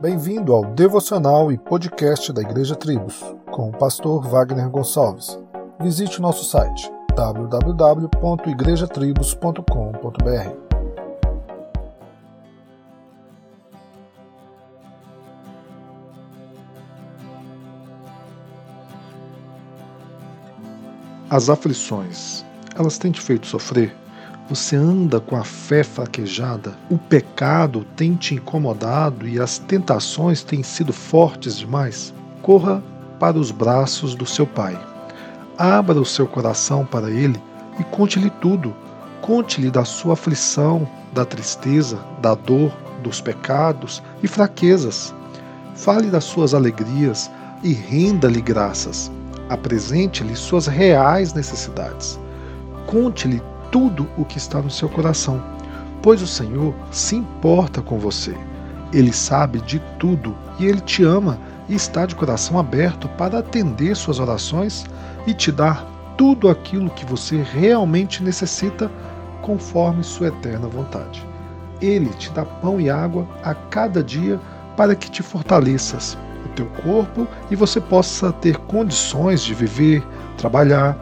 Bem-vindo ao devocional e podcast da Igreja Tribos, com o pastor Wagner Gonçalves. Visite o nosso site www.igrejatribos.com.br. As aflições, elas têm te feito sofrer? Você anda com a fé fraquejada, o pecado tem te incomodado e as tentações têm sido fortes demais? Corra para os braços do seu Pai. Abra o seu coração para Ele e conte-lhe tudo. Conte-lhe da sua aflição, da tristeza, da dor, dos pecados e fraquezas. Fale das suas alegrias e renda-lhe graças. Apresente-lhe suas reais necessidades. Conte-lhe tudo o que está no seu coração, pois o Senhor se importa com você. Ele sabe de tudo e ele te ama e está de coração aberto para atender suas orações e te dar tudo aquilo que você realmente necessita conforme sua eterna vontade. Ele te dá pão e água a cada dia para que te fortaleças o teu corpo e você possa ter condições de viver, trabalhar,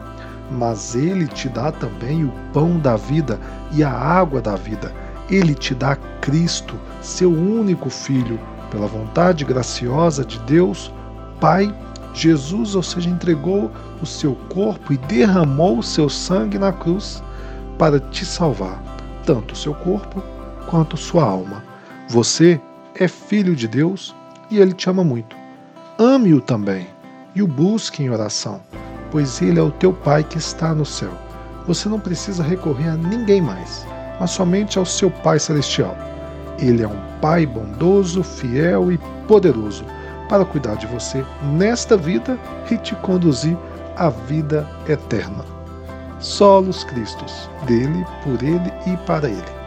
mas ele te dá também o pão da vida e a água da vida. Ele te dá Cristo, seu único Filho, pela vontade graciosa de Deus, Pai. Jesus, ou seja, entregou o seu corpo e derramou o seu sangue na cruz para te salvar, tanto o seu corpo quanto sua alma. Você é filho de Deus e ele te ama muito. Ame-o também e o busque em oração pois Ele é o teu Pai que está no céu. Você não precisa recorrer a ninguém mais, mas somente ao seu Pai Celestial. Ele é um Pai bondoso, fiel e poderoso para cuidar de você nesta vida e te conduzir à vida eterna. Solos Cristos, dele, por ele e para ele.